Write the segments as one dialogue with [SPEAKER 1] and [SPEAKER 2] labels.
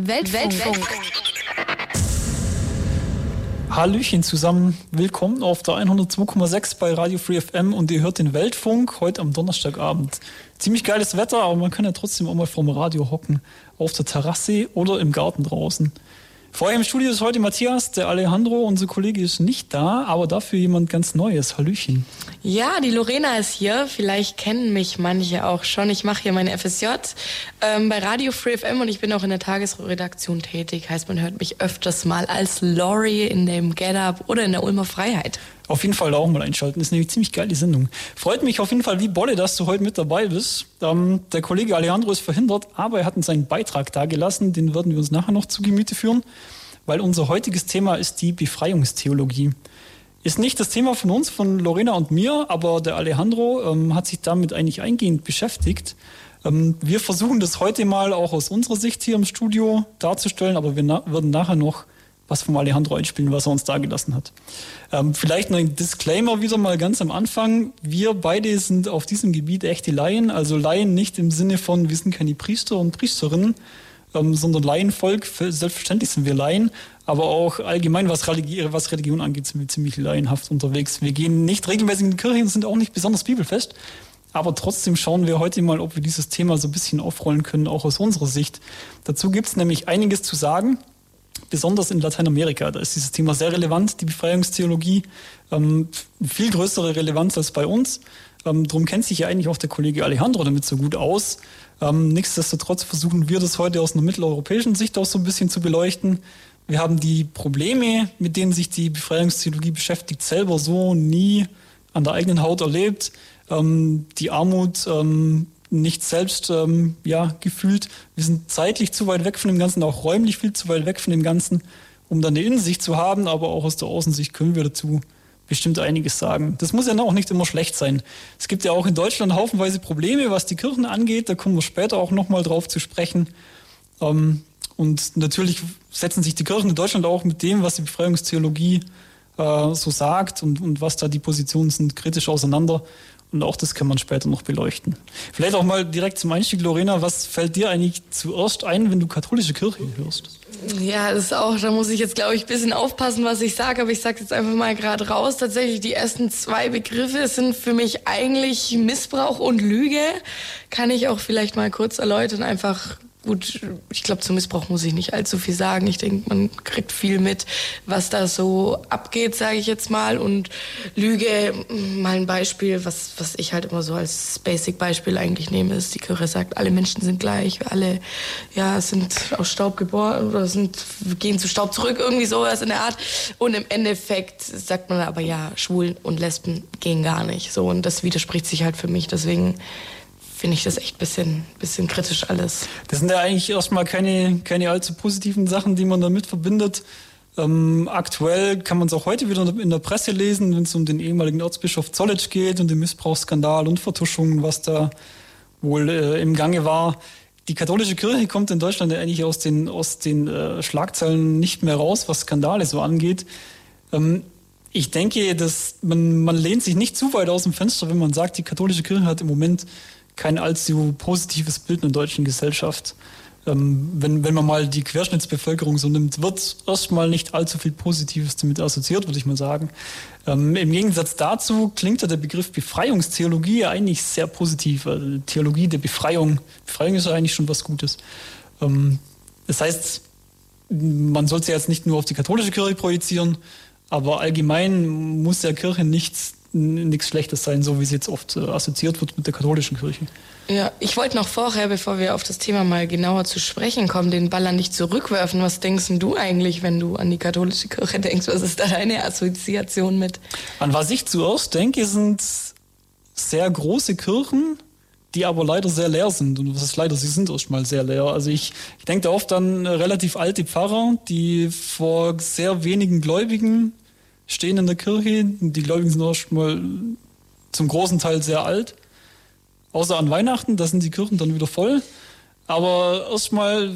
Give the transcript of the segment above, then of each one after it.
[SPEAKER 1] Weltfunk.
[SPEAKER 2] Hallöchen zusammen, willkommen auf der 102,6 bei Radio Free FM und ihr hört den Weltfunk heute am Donnerstagabend. Ziemlich geiles Wetter, aber man kann ja trotzdem auch mal vorm Radio hocken, auf der Terrasse oder im Garten draußen. Vorher im Studio ist heute Matthias, der Alejandro, unser Kollege ist nicht da, aber dafür jemand ganz Neues. Hallöchen.
[SPEAKER 3] Ja, die Lorena ist hier. Vielleicht kennen mich manche auch schon. Ich mache hier meine FSJ ähm, bei Radio Free FM und ich bin auch in der Tagesredaktion tätig. Heißt, man hört mich öfters mal als Lori in dem Get Up oder in der Ulmer Freiheit.
[SPEAKER 2] Auf jeden Fall da auch mal einschalten. Das ist eine ziemlich geile Sendung. Freut mich auf jeden Fall wie Bolle, dass du heute mit dabei bist. Ähm, der Kollege Alejandro ist verhindert, aber er hat uns seinen Beitrag dagelassen. Den werden wir uns nachher noch zu Gemüte führen, weil unser heutiges Thema ist die Befreiungstheologie. Ist nicht das Thema von uns, von Lorena und mir, aber der Alejandro ähm, hat sich damit eigentlich eingehend beschäftigt. Ähm, wir versuchen das heute mal auch aus unserer Sicht hier im Studio darzustellen, aber wir na würden nachher noch was vom Alejandro einspielen, was er uns da gelassen hat. Ähm, vielleicht noch ein Disclaimer wieder mal ganz am Anfang. Wir beide sind auf diesem Gebiet echte Laien, also Laien nicht im Sinne von, wir sind keine Priester und Priesterinnen, ähm, sondern Laienvolk. Selbstverständlich sind wir Laien, aber auch allgemein, was Religion, was Religion angeht, sind wir ziemlich laienhaft unterwegs. Wir gehen nicht regelmäßig in die Kirche und sind auch nicht besonders bibelfest. Aber trotzdem schauen wir heute mal, ob wir dieses Thema so ein bisschen aufrollen können, auch aus unserer Sicht. Dazu gibt es nämlich einiges zu sagen besonders in Lateinamerika. Da ist dieses Thema sehr relevant, die Befreiungstheologie, ähm, viel größere Relevanz als bei uns. Ähm, darum kennt sich ja eigentlich auch der Kollege Alejandro damit so gut aus. Ähm, nichtsdestotrotz versuchen wir das heute aus einer mitteleuropäischen Sicht auch so ein bisschen zu beleuchten. Wir haben die Probleme, mit denen sich die Befreiungstheologie beschäftigt, selber so nie an der eigenen Haut erlebt. Ähm, die Armut, ähm, nicht selbst ähm, ja, gefühlt. Wir sind zeitlich zu weit weg von dem Ganzen, auch räumlich viel zu weit weg von dem Ganzen, um dann eine Innensicht zu haben, aber auch aus der Außensicht können wir dazu bestimmt einiges sagen. Das muss ja auch nicht immer schlecht sein. Es gibt ja auch in Deutschland haufenweise Probleme, was die Kirchen angeht. Da kommen wir später auch nochmal drauf zu sprechen. Ähm, und natürlich setzen sich die Kirchen in Deutschland auch mit dem, was die Befreiungstheologie äh, so sagt und, und was da die Positionen sind, kritisch auseinander. Und auch das kann man später noch beleuchten. Vielleicht auch mal direkt zum Einstieg, Lorena, was fällt dir eigentlich zuerst ein, wenn du katholische Kirche hörst?
[SPEAKER 3] Ja, das ist auch, da muss ich jetzt, glaube ich, ein bisschen aufpassen, was ich sage, aber ich sage jetzt einfach mal gerade raus. Tatsächlich, die ersten zwei Begriffe sind für mich eigentlich Missbrauch und Lüge. Kann ich auch vielleicht mal kurz erläutern, einfach gut, ich glaube, zum Missbrauch muss ich nicht allzu viel sagen. Ich denke, man kriegt viel mit, was da so abgeht, sage ich jetzt mal. Und Lüge, mal ein Beispiel, was, was ich halt immer so als Basic-Beispiel eigentlich nehme, ist, die Kirche sagt, alle Menschen sind gleich, alle ja, sind aus Staub geboren oder sind, gehen zu Staub zurück, irgendwie sowas in der Art. Und im Endeffekt sagt man aber, ja, Schwulen und Lesben gehen gar nicht. So, und das widerspricht sich halt für mich. Deswegen finde ich das echt ein bisschen, bisschen kritisch alles.
[SPEAKER 2] Das sind ja eigentlich erstmal keine, keine allzu positiven Sachen, die man damit verbindet. Ähm, aktuell kann man es auch heute wieder in der Presse lesen, wenn es um den ehemaligen Erzbischof Zollitsch geht und den Missbrauchsskandal und Vertuschungen, was da wohl äh, im Gange war. Die katholische Kirche kommt in Deutschland ja eigentlich aus den, aus den äh, Schlagzeilen nicht mehr raus, was Skandale so angeht. Ähm, ich denke, dass man, man lehnt sich nicht zu weit aus dem Fenster, wenn man sagt, die katholische Kirche hat im Moment kein allzu positives Bild in der deutschen Gesellschaft. Ähm, wenn, wenn man mal die Querschnittsbevölkerung so nimmt, wird erstmal nicht allzu viel Positives damit assoziiert, würde ich mal sagen. Ähm, Im Gegensatz dazu klingt ja der Begriff Befreiungstheologie eigentlich sehr positiv. Also Theologie der Befreiung. Befreiung ist ja eigentlich schon was Gutes. Ähm, das heißt, man sollte ja jetzt nicht nur auf die katholische Kirche projizieren, aber allgemein muss der Kirche nichts nichts Schlechtes sein, so wie es jetzt oft äh, assoziiert wird mit der katholischen Kirche.
[SPEAKER 3] Ja, ich wollte noch vorher, bevor wir auf das Thema mal genauer zu sprechen kommen, den Ball an dich zurückwerfen. Was denkst du eigentlich, wenn du an die katholische Kirche denkst? Was ist da deine Assoziation mit?
[SPEAKER 2] An was ich zuerst denke, sind sehr große Kirchen, die aber leider sehr leer sind. Und was ist leider, sie sind erstmal sehr leer. Also ich, ich denke da oft an relativ alte Pfarrer, die vor sehr wenigen Gläubigen stehen in der Kirche. Die Gläubigen sind erstmal zum großen Teil sehr alt. Außer an Weihnachten, da sind die Kirchen dann wieder voll. Aber erstmal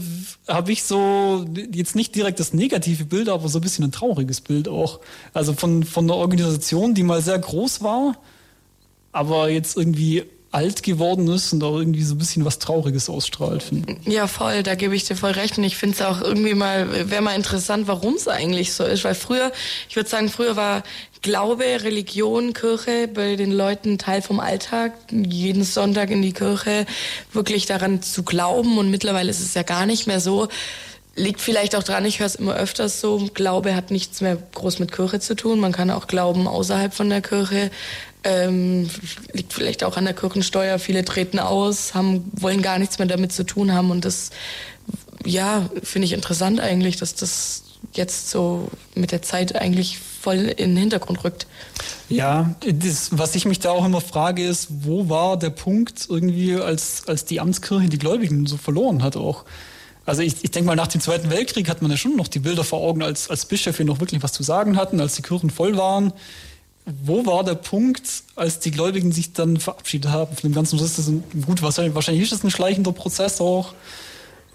[SPEAKER 2] habe ich so jetzt nicht direkt das negative Bild, aber so ein bisschen ein trauriges Bild auch. Also von, von einer Organisation, die mal sehr groß war, aber jetzt irgendwie alt geworden ist und auch irgendwie so ein bisschen was Trauriges ausstrahlt. Finde
[SPEAKER 3] Ja, voll, da gebe ich dir voll recht. Und ich finde es auch irgendwie mal, wäre mal interessant, warum es eigentlich so ist. Weil früher, ich würde sagen, früher war Glaube, Religion, Kirche bei den Leuten Teil vom Alltag. Jeden Sonntag in die Kirche, wirklich daran zu glauben. Und mittlerweile ist es ja gar nicht mehr so. Liegt vielleicht auch dran, ich höre es immer öfters so, Glaube hat nichts mehr groß mit Kirche zu tun. Man kann auch glauben außerhalb von der Kirche. Ähm, liegt vielleicht auch an der Kirchensteuer. Viele treten aus, haben, wollen gar nichts mehr damit zu tun haben. Und das, ja, finde ich interessant eigentlich, dass das jetzt so mit der Zeit eigentlich voll in den Hintergrund rückt.
[SPEAKER 2] Ja, das, was ich mich da auch immer frage, ist, wo war der Punkt irgendwie, als, als die Amtskirche die Gläubigen so verloren hat auch? Also ich, ich denke mal, nach dem Zweiten Weltkrieg hat man ja schon noch die Bilder vor Augen, als, als Bischöfe noch wirklich was zu sagen hatten, als die Kirchen voll waren wo war der Punkt, als die Gläubigen sich dann verabschiedet haben von dem ganzen Prozess? Gut, wahrscheinlich ist das ein schleichender Prozess auch.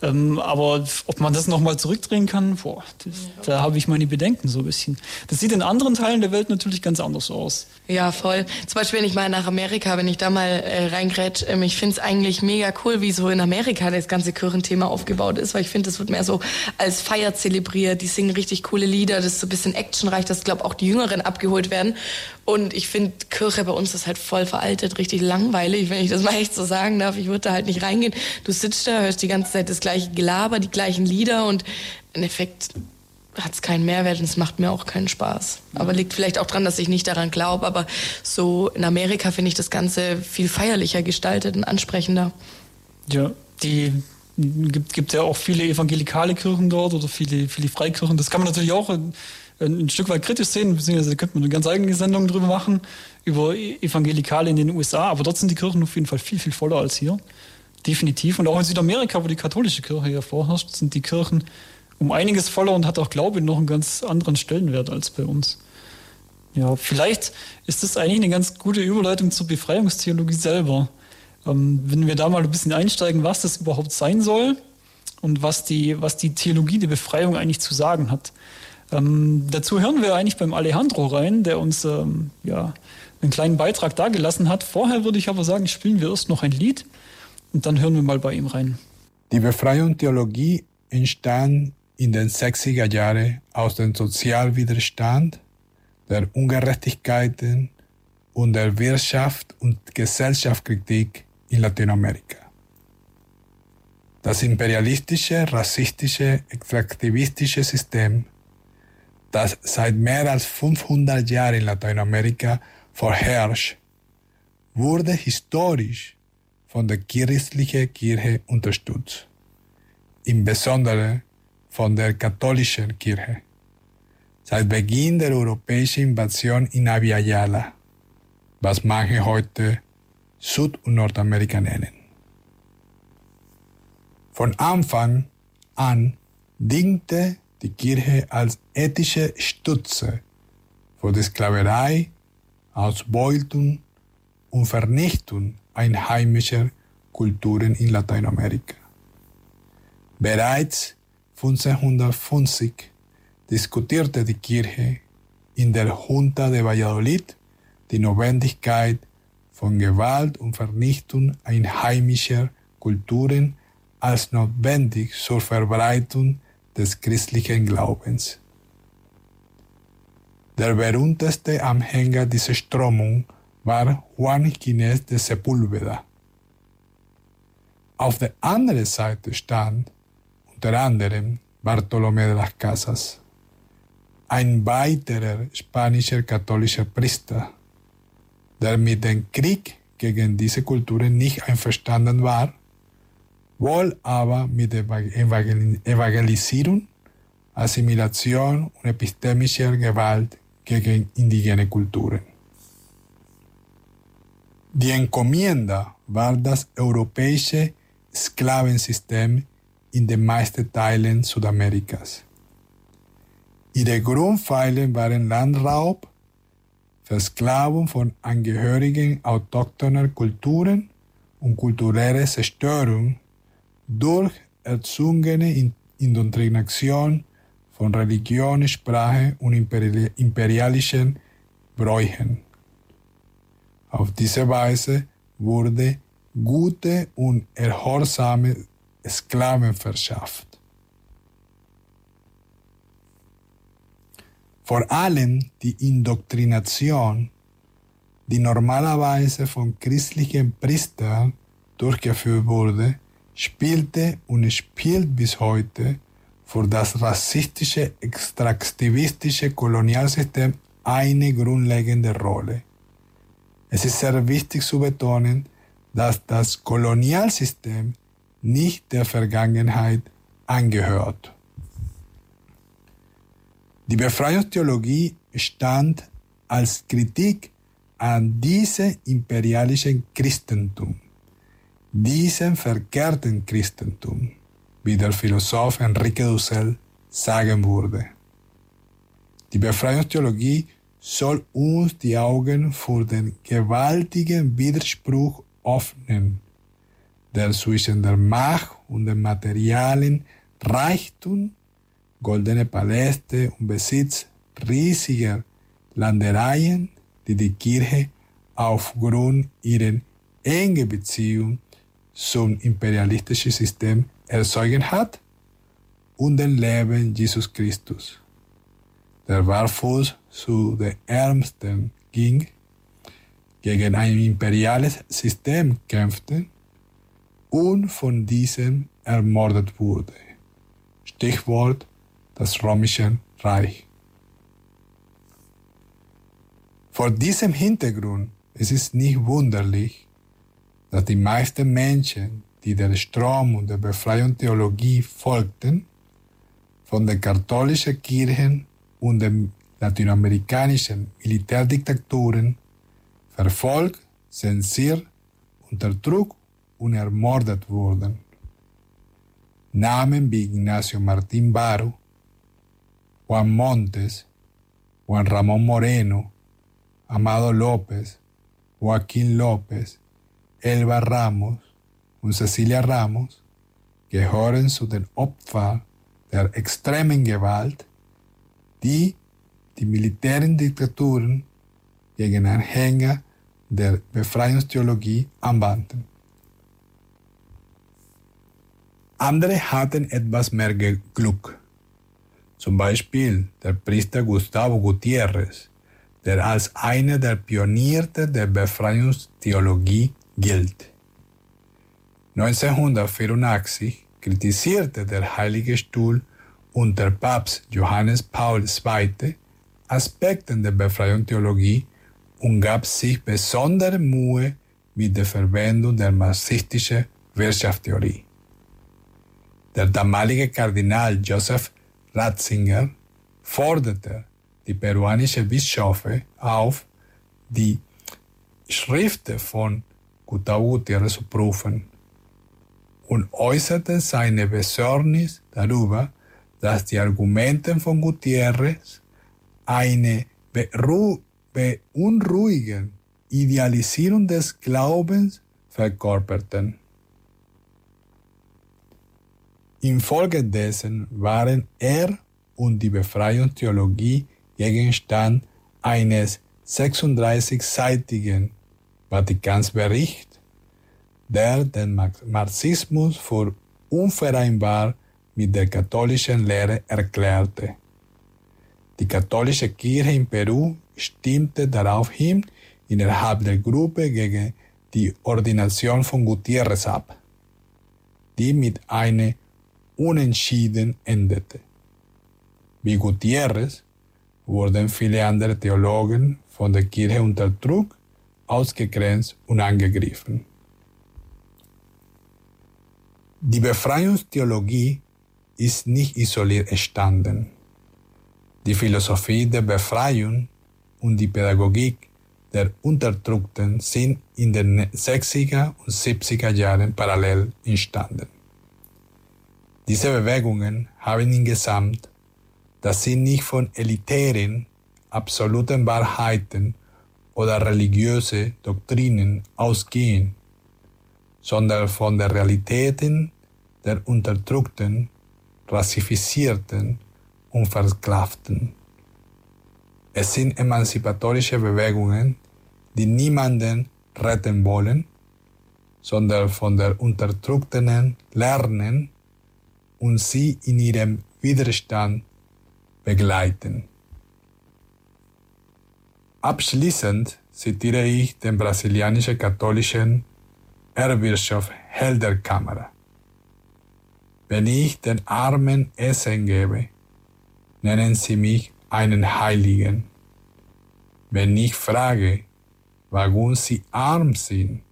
[SPEAKER 2] Ähm, aber ob man das nochmal zurückdrehen kann, boah, das, da habe ich meine Bedenken so ein bisschen. Das sieht in anderen Teilen der Welt natürlich ganz anders aus.
[SPEAKER 3] Ja, voll. Zum Beispiel, wenn ich mal nach Amerika, wenn ich da mal äh, reingrätsch, ähm, ich finde es eigentlich mega cool, wie so in Amerika das ganze Kirchenthema aufgebaut ist, weil ich finde, das wird mehr so als Feier zelebriert. Die singen richtig coole Lieder, das ist so ein bisschen actionreich, dass, glaube auch die Jüngeren abgeholt werden. Und ich finde, Kirche bei uns ist halt voll veraltet, richtig langweilig, wenn ich das mal echt so sagen darf. Ich würde da halt nicht reingehen. Du sitzt da, hörst die ganze Zeit das gleiche Gelaber, die gleichen Lieder und im Endeffekt hat es keinen Mehrwert und es macht mir auch keinen Spaß. Aber liegt vielleicht auch daran, dass ich nicht daran glaube. Aber so in Amerika finde ich das Ganze viel feierlicher gestaltet und ansprechender.
[SPEAKER 2] Ja, die gibt, gibt ja auch viele evangelikale Kirchen dort oder viele, viele Freikirchen. Das kann man natürlich auch ein Stück weit kritisch sehen, beziehungsweise könnte man eine ganz eigene Sendung drüber machen, über Evangelikale in den USA, aber dort sind die Kirchen auf jeden Fall viel, viel voller als hier. Definitiv. Und auch in Südamerika, wo die katholische Kirche ja vorherrscht, sind die Kirchen um einiges voller und hat auch Glaube noch einen ganz anderen Stellenwert als bei uns. Ja, vielleicht ist das eigentlich eine ganz gute Überleitung zur Befreiungstheologie selber. Ähm, wenn wir da mal ein bisschen einsteigen, was das überhaupt sein soll und was die, was die Theologie der Befreiung eigentlich zu sagen hat. Ähm, dazu hören wir eigentlich beim Alejandro rein, der uns ähm, ja, einen kleinen Beitrag dargelassen hat. Vorher würde ich aber sagen, spielen wir erst noch ein Lied und dann hören wir mal bei ihm rein.
[SPEAKER 1] Die Befreiung Theologie entstand in den 60er Jahren aus dem Sozialwiderstand, der Ungerechtigkeiten und der Wirtschaft- und Gesellschaftskritik in Lateinamerika. Das imperialistische, rassistische, extraktivistische System das seit mehr als 500 Jahren in Lateinamerika vorherrscht, wurde historisch von der christlichen Kirche unterstützt, im Besonderen von der katholischen Kirche. Seit Beginn der europäischen Invasion in Aviala, was manche heute Süd- und Nordamerika nennen. Von Anfang an diente die Kirche als ethische Stütze vor der Sklaverei, Ausbeutung und Vernichtung einheimischer Kulturen in Lateinamerika. Bereits 1550 diskutierte die Kirche in der Junta de Valladolid die Notwendigkeit von Gewalt und Vernichtung einheimischer Kulturen als notwendig zur Verbreitung des christlichen Glaubens. Der berühmteste Anhänger dieser Strömung war Juan Ginés de Sepúlveda. Auf der anderen Seite stand unter anderem Bartolomé de las Casas, ein weiterer spanischer katholischer Priester, der mit dem Krieg gegen diese Kulturen nicht einverstanden war wohl aber mit Evangelisierung, Assimilation und epistemischer Gewalt gegen indigene Kulturen. Die Encomienda war das europäische Sklavensystem in den meisten Teilen Südamerikas. Ihre Grundpfeiler waren Landraub, Versklavung von Angehörigen autochthoner Kulturen und kulturelle Zerstörung durch erzwungene Indoktrination von Religion, Sprache und imperialischen Bräuchen. Auf diese Weise wurde gute und erhorsame Sklaven verschafft. Vor allem die Indoktrination, die normalerweise von christlichen Priestern durchgeführt wurde, spielte und spielt bis heute für das rassistische, extraktivistische Kolonialsystem eine grundlegende Rolle. Es ist sehr wichtig zu betonen, dass das Kolonialsystem nicht der Vergangenheit angehört. Die Befreiungstheologie stand als Kritik an diesem imperialischen Christentum, diesem verkehrten Christentum, wie der Philosoph Enrique Dussel sagen würde. Die Befreiungstheologie soll uns die Augen für den gewaltigen Widerspruch öffnen, der zwischen der Macht und dem materialen Reichtum, goldene Paläste und Besitz riesiger Landereien, die die Kirche aufgrund ihrer engen Beziehung zum imperialistischen System erzeugen hat, und dem Leben Jesus Christus, der barfuß zu den Ärmsten ging, gegen ein imperiales System kämpfte und von diesem ermordet wurde. Stichwort das Römische Reich. Vor diesem Hintergrund ist es nicht wunderlich, dass die meisten Menschen, die der Strom und der Befreiungstheologie folgten, von den katholischen Kirchen und den lateinamerikanischen Militärdiktaturen verfolgt, zensiert, unterdrückt und ermordet wurden. Namen wie Ignacio Martín Baro, Juan Montes, Juan Ramón Moreno, Amado López, Joaquín López, Elba Ramos und Cecilia Ramos gehören zu den Opfern der extremen Gewalt, die die militären Diktaturen gegen Anhänger der Befreiungstheologie anwandten. Andere hatten etwas mehr Glück. Zum Beispiel der Priester Gustavo Gutiérrez, der als einer der Pioniere der Befreiungstheologie gilt. 1984 kritisierte der Heilige Stuhl unter Papst Johannes Paul II Aspekte der Befreiungstheologie und gab sich besondere Mühe mit der Verwendung der marxistischen Wirtschaftstheorie. Der damalige Kardinal Joseph Ratzinger forderte die peruanischen Bischöfe auf, die Schriften von Zu prüfen und äußerte seine Besorgnis darüber, dass die Argumente von Gutierrez eine beunruhigende Idealisierung des Glaubens verkörperten. Infolgedessen waren er und die Befreiungstheologie Gegenstand eines 36-seitigen Vatikansberichts, der den Marxismus für unvereinbar mit der katholischen Lehre erklärte. Die katholische Kirche in Peru stimmte daraufhin innerhalb der Gruppe gegen die Ordination von Gutierrez ab, die mit einer Unentschieden endete. Wie Gutierrez wurden viele andere Theologen von der Kirche unter Druck, ausgegrenzt und angegriffen. Die Befreiungstheologie ist nicht isoliert entstanden. Die Philosophie der Befreiung und die Pädagogik der Unterdrückten sind in den 60er und 70er Jahren parallel entstanden. Diese Bewegungen haben insgesamt, dass sie nicht von elitären, absoluten Wahrheiten oder religiöse Doktrinen ausgehen, sondern von den Realitäten der Unterdrückten, Rassifizierten und Versklavten. Es sind emanzipatorische Bewegungen, die niemanden retten wollen, sondern von der Unterdrückten lernen und sie in ihrem Widerstand begleiten. Abschließend zitiere ich den brasilianischen katholischen Erzbischof Helder Kamera. Wenn ich den Armen Essen gebe, nennen sie mich einen Heiligen. Wenn ich frage, warum sie arm sind,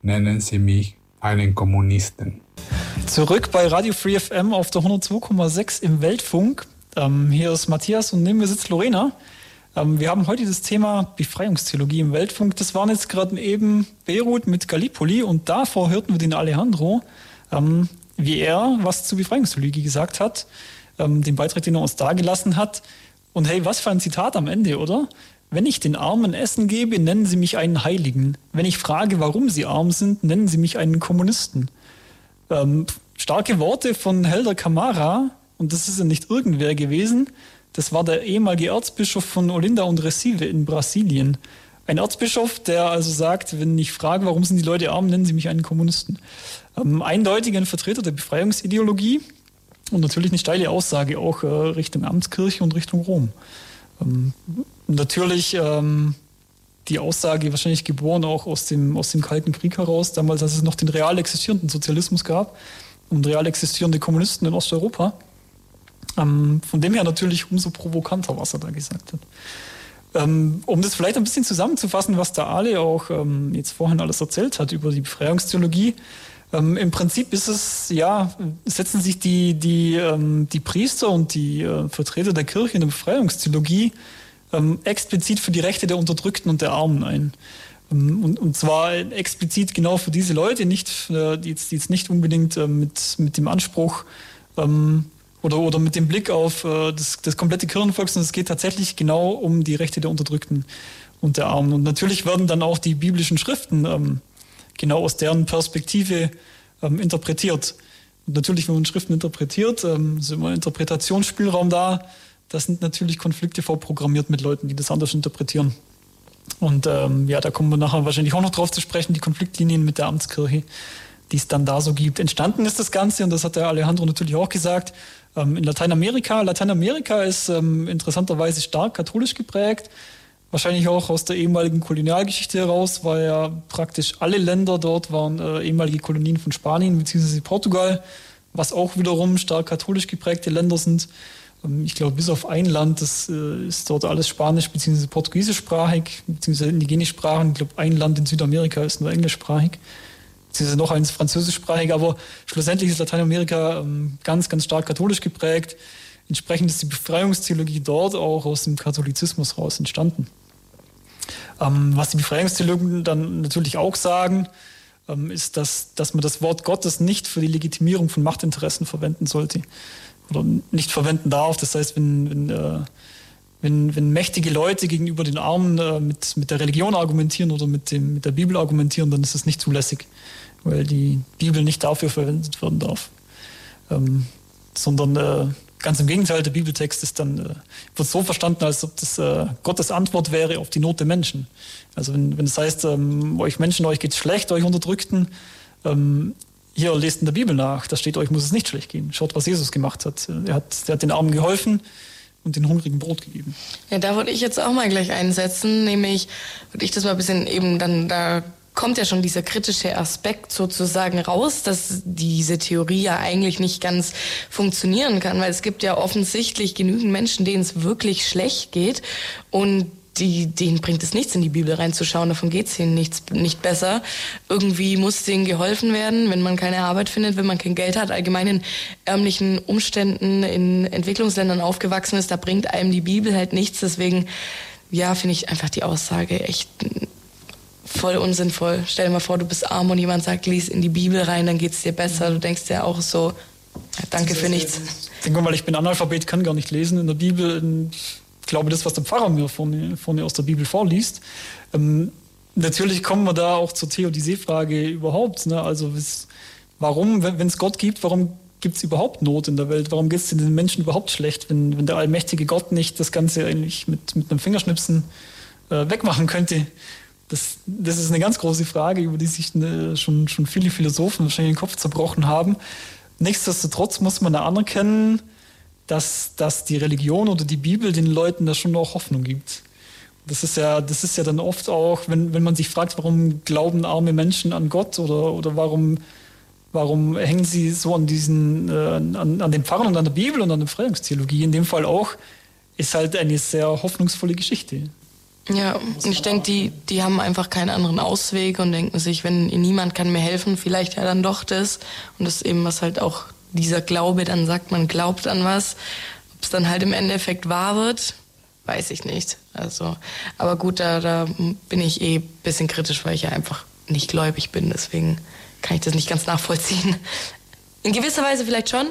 [SPEAKER 1] nennen sie mich einen Kommunisten.
[SPEAKER 2] Zurück bei Radio Free FM auf der 102,6 im Weltfunk. Ähm, hier ist Matthias und neben mir sitzt Lorena. Ähm, wir haben heute das Thema Befreiungstheologie im Weltfunk. Das waren jetzt gerade eben Beirut mit Gallipoli und davor hörten wir den Alejandro, ähm, wie er was zu Befreiungstheologie gesagt hat, ähm, den Beitrag, den er uns dargelassen hat. Und hey, was für ein Zitat am Ende, oder? Wenn ich den Armen Essen gebe, nennen sie mich einen Heiligen. Wenn ich frage, warum sie arm sind, nennen sie mich einen Kommunisten. Ähm, starke Worte von Helder Camara, und das ist ja nicht irgendwer gewesen, das war der ehemalige Erzbischof von Olinda und Recife in Brasilien. Ein Erzbischof, der also sagt, wenn ich frage, warum sind die Leute arm, nennen sie mich einen Kommunisten. Ähm, eindeutig ein Vertreter der Befreiungsideologie und natürlich eine steile Aussage auch äh, Richtung Amtskirche und Richtung Rom. Ähm, natürlich ähm, die Aussage wahrscheinlich geboren auch aus dem, aus dem Kalten Krieg heraus, damals, als es noch den real existierenden Sozialismus gab und real existierende Kommunisten in Osteuropa. Ähm, von dem her natürlich umso provokanter, was er da gesagt hat. Ähm, um das vielleicht ein bisschen zusammenzufassen, was der Ale auch ähm, jetzt vorhin alles erzählt hat über die Befreiungstheologie, ähm, Im Prinzip ist es, ja, setzen sich die, die, ähm, die Priester und die äh, Vertreter der Kirche in der Befreiungstheologie ähm, explizit für die Rechte der Unterdrückten und der Armen ein. Und, und zwar explizit genau für diese Leute, nicht, äh, die, jetzt, die jetzt nicht unbedingt äh, mit, mit dem Anspruch ähm, oder, oder mit dem Blick auf äh, das, das komplette Kirchenvolk, sondern es geht tatsächlich genau um die Rechte der Unterdrückten und der Armen. Und natürlich werden dann auch die biblischen Schriften ähm, genau aus deren Perspektive ähm, interpretiert. Und natürlich, wenn man Schriften interpretiert, ähm, ist immer Interpretationsspielraum da. Da sind natürlich Konflikte vorprogrammiert mit Leuten, die das anders interpretieren. Und ähm, ja, da kommen wir nachher wahrscheinlich auch noch drauf zu sprechen, die Konfliktlinien mit der Amtskirche, die es dann da so gibt. Entstanden ist das Ganze, und das hat der Alejandro natürlich auch gesagt, ähm, in Lateinamerika. Lateinamerika ist ähm, interessanterweise stark katholisch geprägt. Wahrscheinlich auch aus der ehemaligen Kolonialgeschichte heraus, weil ja praktisch alle Länder dort waren äh, ehemalige Kolonien von Spanien bzw. Portugal, was auch wiederum stark katholisch geprägte Länder sind. Ähm, ich glaube, bis auf ein Land, das äh, ist dort alles spanisch bzw. portugiesischsprachig, bzw. indigene Sprachen. Ich glaube, ein Land in Südamerika ist nur englischsprachig, beziehungsweise noch eins französischsprachig. Aber schlussendlich ist Lateinamerika ähm, ganz, ganz stark katholisch geprägt. Entsprechend ist die Befreiungstheologie dort auch aus dem Katholizismus raus entstanden. Ähm, was die Befreiungstheologen dann natürlich auch sagen, ähm, ist, dass, dass man das Wort Gottes nicht für die Legitimierung von Machtinteressen verwenden sollte oder nicht verwenden darf. Das heißt, wenn, wenn, äh, wenn, wenn mächtige Leute gegenüber den Armen äh, mit, mit der Religion argumentieren oder mit, dem, mit der Bibel argumentieren, dann ist das nicht zulässig, weil die Bibel nicht dafür verwendet werden darf. Ähm, sondern äh, Ganz im Gegenteil, der Bibeltext ist dann, äh, wird so verstanden, als ob das äh, Gottes Antwort wäre auf die Not der Menschen. Also wenn, wenn es heißt, ähm, euch Menschen, euch geht's schlecht, euch Unterdrückten, ähm, hier lest in der Bibel nach, da steht euch muss es nicht schlecht gehen. Schaut, was Jesus gemacht hat. Er hat, er hat den Armen geholfen und den Hungrigen Brot gegeben.
[SPEAKER 3] Ja, da würde ich jetzt auch mal gleich einsetzen, nämlich würde ich das mal ein bisschen eben dann da kommt ja schon dieser kritische Aspekt sozusagen raus, dass diese Theorie ja eigentlich nicht ganz funktionieren kann, weil es gibt ja offensichtlich genügend Menschen, denen es wirklich schlecht geht und die, denen bringt es nichts, in die Bibel reinzuschauen, davon geht es ihnen nichts, nicht besser. Irgendwie muss denen geholfen werden, wenn man keine Arbeit findet, wenn man kein Geld hat, allgemein in ärmlichen Umständen in Entwicklungsländern aufgewachsen ist, da bringt einem die Bibel halt nichts. Deswegen, ja, finde ich einfach die Aussage echt voll unsinnvoll. Stell dir mal vor, du bist arm und jemand sagt, lies in die Bibel rein, dann geht es dir besser. Du denkst ja auch so, danke für nichts.
[SPEAKER 2] Ich denke mal, ich bin Analphabet, kann gar nicht lesen in der Bibel. Ich glaube, das, was der Pfarrer mir vorne, vorne aus der Bibel vorliest. Ähm, natürlich kommen wir da auch zur Theodizee-Frage überhaupt. Ne? Also warum, wenn es Gott gibt, warum gibt es überhaupt Not in der Welt? Warum geht es den Menschen überhaupt schlecht, wenn, wenn der allmächtige Gott nicht das Ganze eigentlich mit, mit einem Fingerschnipsen äh, wegmachen könnte? Das, das ist eine ganz große Frage, über die sich eine, schon, schon viele Philosophen wahrscheinlich den Kopf zerbrochen haben. Nichtsdestotrotz muss man anerkennen, dass, dass die Religion oder die Bibel den Leuten da schon auch Hoffnung gibt. Das ist ja, das ist ja dann oft auch, wenn, wenn man sich fragt, warum glauben arme Menschen an Gott oder, oder warum, warum hängen sie so an diesen, äh, an, an den Pfarrern und an der Bibel und an der Befreiungstheologie, in dem Fall auch, ist halt eine sehr hoffnungsvolle Geschichte.
[SPEAKER 3] Ja, und ich denke, die, die haben einfach keinen anderen Ausweg und denken sich, wenn niemand kann mir helfen, vielleicht ja dann doch das. Und das ist eben, was halt auch dieser Glaube dann sagt, man glaubt an was. Ob es dann halt im Endeffekt wahr wird, weiß ich nicht. Also, aber gut, da, da bin ich eh ein bisschen kritisch, weil ich ja einfach nicht gläubig bin. Deswegen kann ich das nicht ganz nachvollziehen. In gewisser Weise vielleicht schon,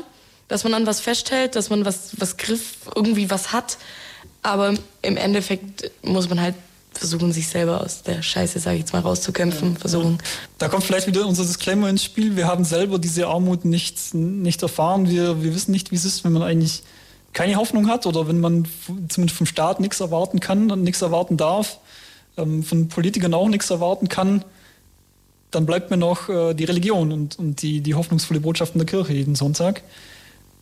[SPEAKER 3] dass man an was festhält, dass man was, was Griff, irgendwie was hat. Aber im Endeffekt muss man halt versuchen, sich selber aus der Scheiße, sage ich jetzt mal, rauszukämpfen. Versuchen.
[SPEAKER 2] Da kommt vielleicht wieder unser Disclaimer ins Spiel. Wir haben selber diese Armut nicht, nicht erfahren. Wir, wir wissen nicht, wie es ist, wenn man eigentlich keine Hoffnung hat oder wenn man zumindest vom Staat nichts erwarten kann und nichts erwarten darf, ähm, von Politikern auch nichts erwarten kann, dann bleibt mir noch äh, die Religion und, und die, die hoffnungsvolle Botschaft in der Kirche jeden Sonntag.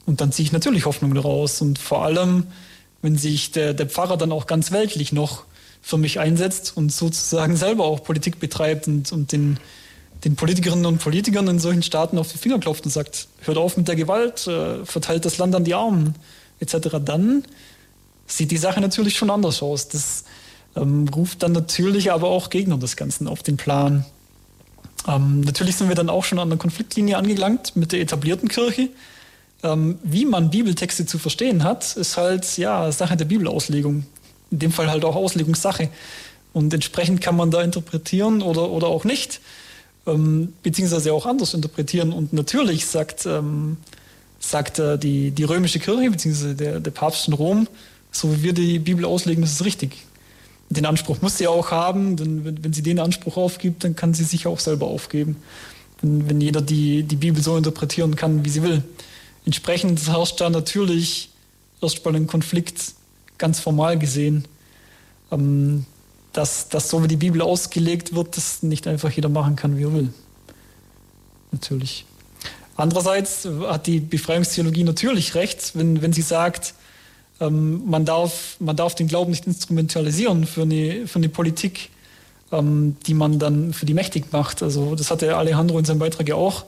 [SPEAKER 2] Und dann ziehe ich natürlich Hoffnung daraus. Und vor allem, wenn sich der, der Pfarrer dann auch ganz weltlich noch für mich einsetzt und sozusagen selber auch Politik betreibt und, und den, den Politikerinnen und Politikern in solchen Staaten auf die Finger klopft und sagt, hört auf mit der Gewalt, äh, verteilt das Land an die Armen etc., dann sieht die Sache natürlich schon anders aus. Das ähm, ruft dann natürlich aber auch Gegner des Ganzen auf den Plan. Ähm, natürlich sind wir dann auch schon an der Konfliktlinie angelangt mit der etablierten Kirche. Ähm, wie man Bibeltexte zu verstehen hat, ist halt ja Sache der Bibelauslegung. In dem Fall halt auch Auslegungssache. Und entsprechend kann man da interpretieren oder, oder auch nicht, ähm, beziehungsweise auch anders interpretieren. Und natürlich sagt ähm, sagt äh, die, die römische Kirche, beziehungsweise der, der Papst in Rom, so wie wir die Bibel auslegen, das ist richtig. Den Anspruch muss sie auch haben, denn wenn, wenn sie den Anspruch aufgibt, dann kann sie sich auch selber aufgeben. Wenn, wenn jeder die, die Bibel so interpretieren kann, wie sie will. Entsprechend herrscht da natürlich erstmal ein Konflikt, ganz formal gesehen, ähm, dass, dass so wie die Bibel ausgelegt wird, das nicht einfach jeder machen kann, wie er will. Natürlich. Andererseits hat die Befreiungstheologie natürlich recht, wenn, wenn sie sagt, ähm, man, darf, man darf den Glauben nicht instrumentalisieren für eine, für eine Politik, ähm, die man dann für die mächtig macht. Also das hat der Alejandro in seinem Beitrag ja auch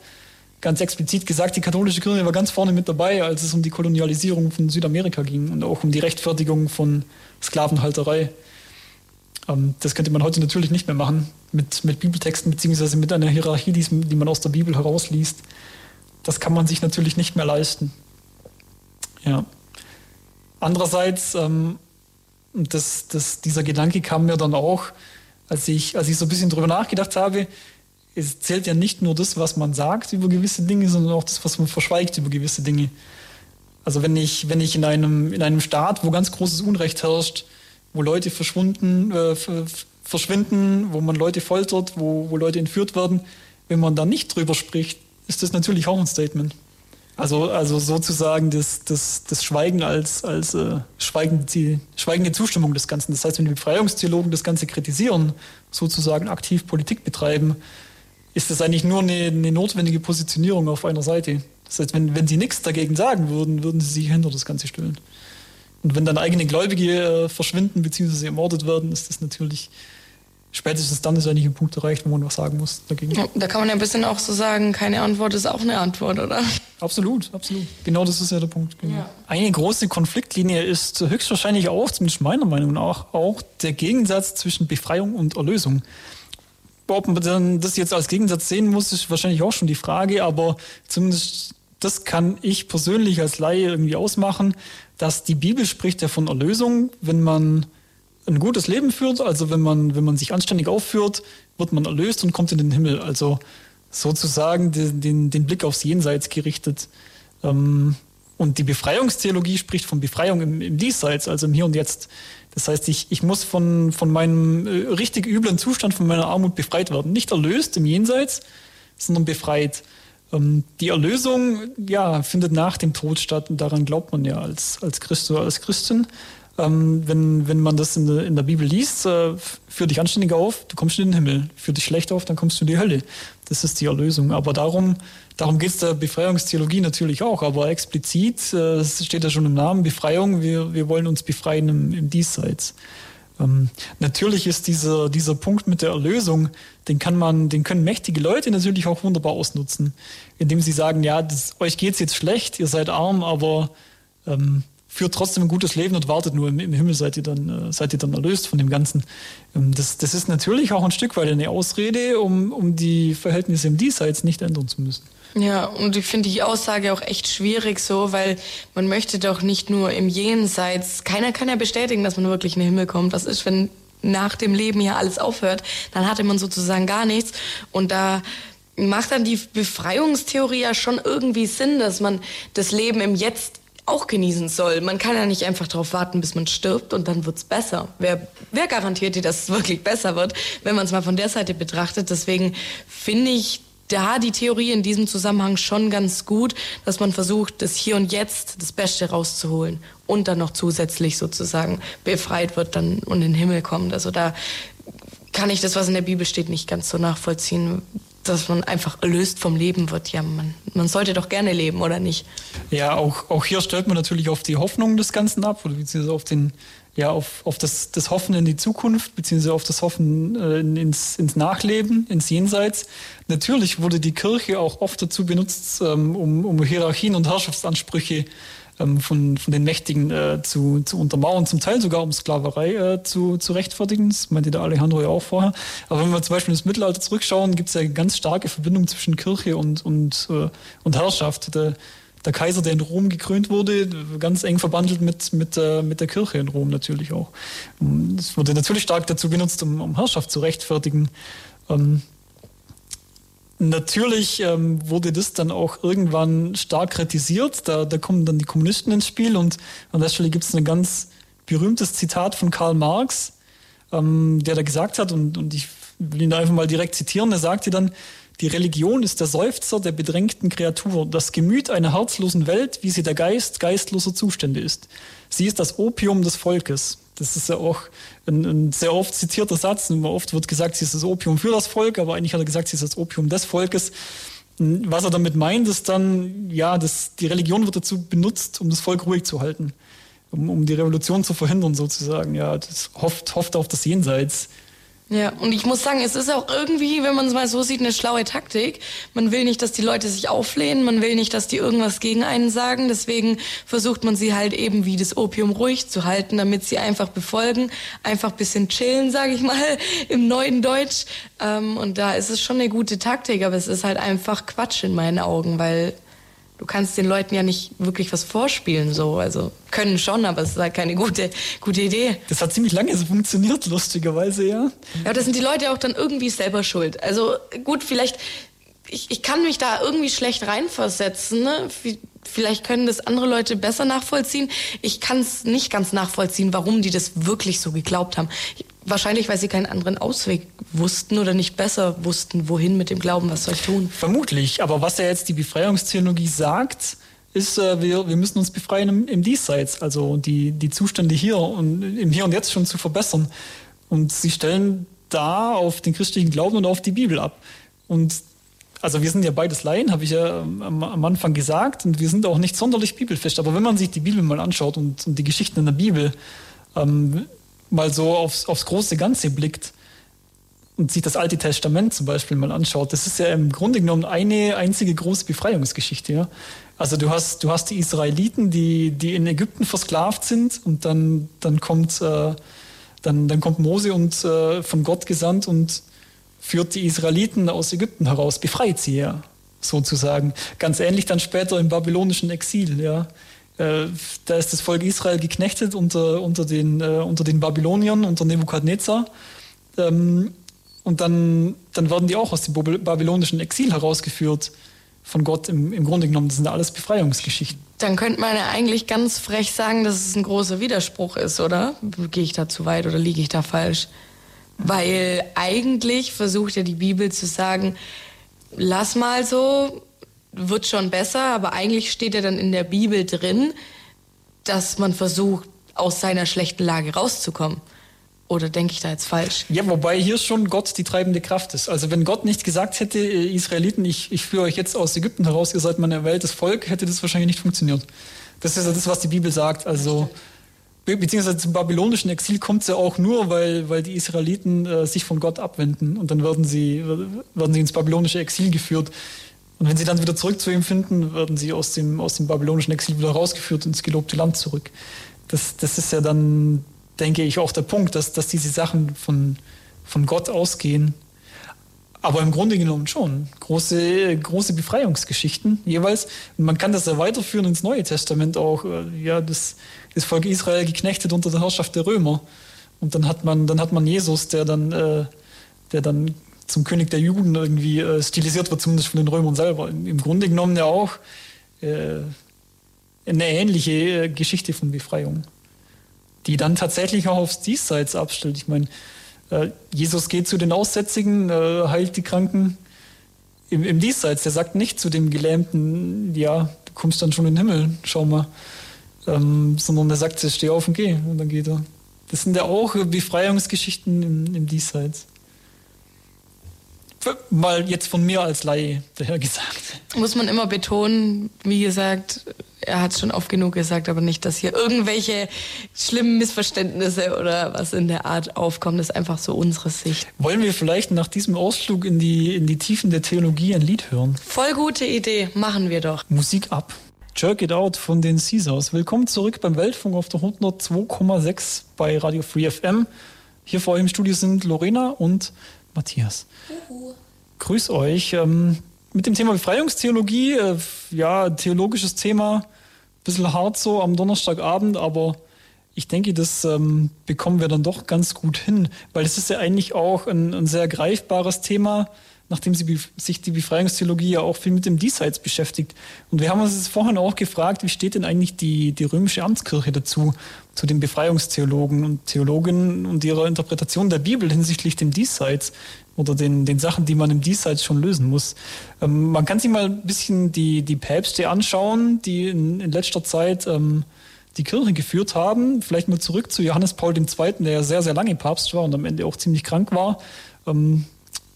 [SPEAKER 2] ganz explizit gesagt, die katholische Kirche war ganz vorne mit dabei, als es um die Kolonialisierung von Südamerika ging und auch um die Rechtfertigung von Sklavenhalterei. Ähm, das könnte man heute natürlich nicht mehr machen mit, mit Bibeltexten beziehungsweise mit einer Hierarchie, die, man aus der Bibel herausliest das kann man sich natürlich nicht mehr leisten. Ja. Andererseits, ähm, das, das, dieser Gedanke kam mir dann auch, als ich, als ich so ein bisschen drüber nachgedacht habe, es zählt ja nicht nur das, was man sagt über gewisse Dinge, sondern auch das, was man verschweigt über gewisse Dinge. Also wenn ich, wenn ich in einem, in einem Staat, wo ganz großes Unrecht herrscht, wo Leute verschwunden, äh, verschwinden, wo man Leute foltert, wo, wo Leute entführt werden, wenn man da nicht drüber spricht, ist das natürlich auch ein Statement. Also, also sozusagen das, das, das Schweigen als, als äh, schweigende, schweigende Zustimmung des Ganzen. Das heißt, wenn die Befreiungstheologen das Ganze kritisieren, sozusagen aktiv Politik betreiben, ist das eigentlich nur eine, eine notwendige Positionierung auf einer Seite. Das heißt, wenn, wenn sie nichts dagegen sagen würden, würden sie sich hinter das Ganze stellen. Und wenn dann eigene Gläubige äh, verschwinden bzw. ermordet werden, ist das natürlich spätestens dann ist eigentlich ein Punkt erreicht, wo man was sagen muss dagegen.
[SPEAKER 3] Ja, da kann man ja ein bisschen auch so sagen, keine Antwort ist auch eine Antwort, oder?
[SPEAKER 2] Absolut, absolut. Genau das ist ja der Punkt. Genau. Ja. Eine große Konfliktlinie ist höchstwahrscheinlich auch, zumindest meiner Meinung nach, auch der Gegensatz zwischen Befreiung und Erlösung. Ob man das jetzt als Gegensatz sehen muss, ist wahrscheinlich auch schon die Frage, aber zumindest das kann ich persönlich als Laie irgendwie ausmachen, dass die Bibel spricht ja von Erlösung, wenn man ein gutes Leben führt, also wenn man, wenn man sich anständig aufführt, wird man erlöst und kommt in den Himmel. Also sozusagen den, den, den Blick aufs Jenseits gerichtet. Ähm, und die Befreiungstheologie spricht von Befreiung im, im Diesseits, also im Hier und Jetzt. Das heißt, ich, ich muss von, von meinem äh, richtig üblen Zustand, von meiner Armut befreit werden. Nicht erlöst im Jenseits, sondern befreit. Ähm, die Erlösung ja, findet nach dem Tod statt und daran glaubt man ja als, als Christ oder als Christin. ähm, wenn, wenn man das in der, in der Bibel liest, äh, führ dich anständig auf, du kommst in den Himmel. Führ dich schlecht auf, dann kommst du in die Hölle. Das ist die Erlösung. Aber darum, darum geht es der Befreiungstheologie natürlich auch. Aber explizit, äh, steht ja schon im Namen, Befreiung, wir, wir wollen uns befreien im, im Diesseits. Ähm, natürlich ist dieser, dieser Punkt mit der Erlösung, den kann man, den können mächtige Leute natürlich auch wunderbar ausnutzen, indem sie sagen, ja, das, euch geht's jetzt schlecht, ihr seid arm, aber ähm, führt trotzdem ein gutes Leben und wartet nur im, im Himmel, seid ihr dann, äh, seid ihr dann erlöst von dem Ganzen. Ähm, das, das ist natürlich auch ein Stück weit eine Ausrede, um, um die Verhältnisse im Diesseits nicht ändern zu müssen.
[SPEAKER 3] Ja, und ich finde die Aussage auch echt schwierig so, weil man möchte doch nicht nur im Jenseits, keiner kann ja bestätigen, dass man wirklich in den Himmel kommt. Was ist, wenn nach dem Leben hier alles aufhört? Dann hatte man sozusagen gar nichts. Und da macht dann die Befreiungstheorie ja schon irgendwie Sinn, dass man das Leben im Jetzt auch genießen soll. Man kann ja nicht einfach darauf warten, bis man stirbt und dann wird's besser. Wer, wer garantiert dir, dass es wirklich besser wird, wenn man es mal von der Seite betrachtet? Deswegen finde ich da die Theorie in diesem Zusammenhang schon ganz gut, dass man versucht, das Hier und Jetzt das Beste rauszuholen und dann noch zusätzlich sozusagen befreit wird dann und in den Himmel kommt. Also da kann ich das, was in der Bibel steht, nicht ganz so nachvollziehen, dass man einfach erlöst vom Leben wird. Ja, man, man sollte doch gerne leben, oder nicht?
[SPEAKER 2] Ja, auch, auch hier stellt man natürlich auf die Hoffnung des Ganzen ab, oder beziehungsweise auf den, ja, auf, auf das, das Hoffen in die Zukunft, beziehungsweise auf das Hoffen äh, ins, ins Nachleben, ins Jenseits. Natürlich wurde die Kirche auch oft dazu benutzt, ähm, um, um Hierarchien und Herrschaftsansprüche ähm, von, von den Mächtigen äh, zu, zu untermauern, zum Teil sogar um Sklaverei äh, zu, zu rechtfertigen. Das meinte der Alejandro ja auch vorher. Aber wenn wir zum Beispiel ins Mittelalter zurückschauen, gibt es ja ganz starke Verbindung zwischen Kirche und, und, äh, und Herrschaft. Der, der Kaiser, der in Rom gekrönt wurde, ganz eng verbandelt mit, mit, äh, mit der Kirche in Rom natürlich auch. Es wurde natürlich stark dazu benutzt, um, um Herrschaft zu rechtfertigen. Ähm, natürlich ähm, wurde das dann auch irgendwann stark kritisiert. Da, da kommen dann die Kommunisten ins Spiel und an der Stelle gibt es ein ganz berühmtes Zitat von Karl Marx, ähm, der da gesagt hat, und, und ich will ihn da einfach mal direkt zitieren, er sagte dann, die Religion ist der Seufzer der bedrängten Kreatur, das Gemüt einer herzlosen Welt, wie sie der Geist geistloser Zustände ist. Sie ist das Opium des Volkes. Das ist ja auch ein, ein sehr oft zitierter Satz. Oft wird gesagt, sie ist das Opium für das Volk, aber eigentlich hat er gesagt, sie ist das Opium des Volkes. Was er damit meint, ist dann, ja, dass die Religion wird dazu benutzt, um das Volk ruhig zu halten, um, um die Revolution zu verhindern sozusagen. Ja, das hofft, hofft auf das Jenseits.
[SPEAKER 3] Ja, und ich muss sagen, es ist auch irgendwie, wenn man es mal so sieht, eine schlaue Taktik. Man will nicht, dass die Leute sich auflehnen, man will nicht, dass die irgendwas gegen einen sagen. Deswegen versucht man sie halt eben wie das Opium ruhig zu halten, damit sie einfach befolgen, einfach bisschen chillen, sage ich mal, im neuen Deutsch. Ähm, und da ist es schon eine gute Taktik, aber es ist halt einfach Quatsch in meinen Augen, weil du kannst den Leuten ja nicht wirklich was vorspielen, so. Also können schon, aber es ist halt keine gute, gute Idee.
[SPEAKER 2] Das hat ziemlich lange so funktioniert, lustigerweise, ja.
[SPEAKER 3] Ja, das sind die Leute auch dann irgendwie selber schuld. Also gut, vielleicht, ich, ich kann mich da irgendwie schlecht reinversetzen, ne? Vielleicht können das andere Leute besser nachvollziehen. Ich kann es nicht ganz nachvollziehen, warum die das wirklich so geglaubt haben. Wahrscheinlich, weil sie keinen anderen Ausweg wussten oder nicht besser wussten, wohin mit dem Glauben, was soll ich tun.
[SPEAKER 2] Vermutlich, aber was ja jetzt die Befreiungstheologie sagt, ist, äh, wir, wir müssen uns befreien im, im Diesseits, also die, die Zustände hier und im Hier und Jetzt schon zu verbessern. Und sie stellen da auf den christlichen Glauben und auf die Bibel ab. Und also wir sind ja beides Laien, habe ich ja am, am, Anfang gesagt, und wir sind auch nicht sonderlich bibelfest. Aber wenn man sich die Bibel mal anschaut und, und die Geschichten in der Bibel, ähm, mal so aufs, aufs große Ganze blickt und sich das Alte Testament zum Beispiel mal anschaut, das ist ja im Grunde genommen eine einzige große Befreiungsgeschichte. Ja? Also du hast, du hast die Israeliten, die, die in Ägypten versklavt sind und dann, dann, kommt, äh, dann, dann kommt Mose und äh, von Gott gesandt und führt die Israeliten aus Ägypten heraus, befreit sie ja sozusagen. Ganz ähnlich dann später im babylonischen Exil. Ja. Äh, da ist das Volk Israel geknechtet unter, unter, den, äh, unter den Babyloniern, unter Nebukadnezar. Ähm, und dann, dann werden die auch aus dem babylonischen Exil herausgeführt von Gott im, im Grunde genommen. Das sind alles Befreiungsgeschichten.
[SPEAKER 3] Dann könnte man ja eigentlich ganz frech sagen, dass es ein großer Widerspruch ist, oder? Gehe ich da zu weit oder liege ich da falsch? Weil eigentlich versucht ja die Bibel zu sagen, lass mal so, wird schon besser, aber eigentlich steht ja dann in der Bibel drin, dass man versucht, aus seiner schlechten Lage rauszukommen. Oder denke ich da jetzt falsch?
[SPEAKER 2] Ja, wobei hier schon Gott die treibende Kraft ist. Also wenn Gott nicht gesagt hätte, Israeliten, ich, ich führe euch jetzt aus Ägypten heraus, ihr seid mein erwähltes Volk, hätte das wahrscheinlich nicht funktioniert. Das ist ja das, was die Bibel sagt. Also beziehungsweise zum babylonischen Exil kommt es ja auch nur, weil, weil die Israeliten äh, sich von Gott abwenden und dann werden sie, werden sie ins babylonische Exil geführt. Und wenn sie dann wieder zurück zu ihm finden, werden sie aus dem, aus dem babylonischen Exil wieder rausgeführt ins gelobte Land zurück. Das, das ist ja dann denke ich, auch der Punkt, dass, dass diese Sachen von, von Gott ausgehen. Aber im Grunde genommen schon. Große, große Befreiungsgeschichten jeweils. Und man kann das ja weiterführen ins Neue Testament auch. Äh, ja, das, das Volk Israel geknechtet unter der Herrschaft der Römer. Und dann hat man, dann hat man Jesus, der dann, äh, der dann zum König der Juden irgendwie äh, stilisiert wird, zumindest von den Römern selber. Im, Grunde genommen ja auch äh, eine ähnliche äh, Geschichte von Befreiung die dann tatsächlich auch aufs Diesseits abstellt. Ich meine, äh, Jesus geht zu den Aussätzigen, äh, heilt die Kranken im, im Diesseits. Der sagt nicht zu dem Gelähmten, ja, du kommst dann schon in den Himmel, schau mal. Ähm, sondern er sagt, steh auf und geh. Und dann geht er. Das sind ja auch Befreiungsgeschichten im, im Diesseits. Mal jetzt von mir als Laie daher gesagt.
[SPEAKER 3] Muss man immer betonen, wie gesagt, er hat es schon oft genug gesagt, aber nicht, dass hier irgendwelche schlimmen Missverständnisse oder was in der Art aufkommen. Das ist einfach so unsere Sicht.
[SPEAKER 2] Wollen wir vielleicht nach diesem Ausflug in die, in die Tiefen der Theologie ein Lied hören?
[SPEAKER 3] Voll gute Idee, machen wir doch.
[SPEAKER 2] Musik ab. Jerk It Out von den Caesars. Willkommen zurück beim Weltfunk auf der 102,6 bei Radio Free FM. Hier vor euch im Studio sind Lorena und Matthias. Uhu. Grüß euch. Ähm, mit dem Thema Befreiungstheologie, äh, ja, theologisches Thema, bisschen hart so am Donnerstagabend, aber ich denke, das ähm, bekommen wir dann doch ganz gut hin, weil es ist ja eigentlich auch ein, ein sehr greifbares Thema nachdem sie sich die Befreiungstheologie ja auch viel mit dem Diesseits beschäftigt. Und wir haben uns vorhin auch gefragt, wie steht denn eigentlich die, die römische Amtskirche dazu, zu den Befreiungstheologen und Theologinnen und ihrer Interpretation der Bibel hinsichtlich dem Diesseits oder den, den Sachen, die man im Diesseits schon lösen muss. Ähm, man kann sich mal ein bisschen die, die Päpste anschauen, die in, in letzter Zeit ähm, die Kirche geführt haben. Vielleicht mal zurück zu Johannes Paul II., der ja sehr, sehr lange Papst war und am Ende auch ziemlich krank war. Ähm,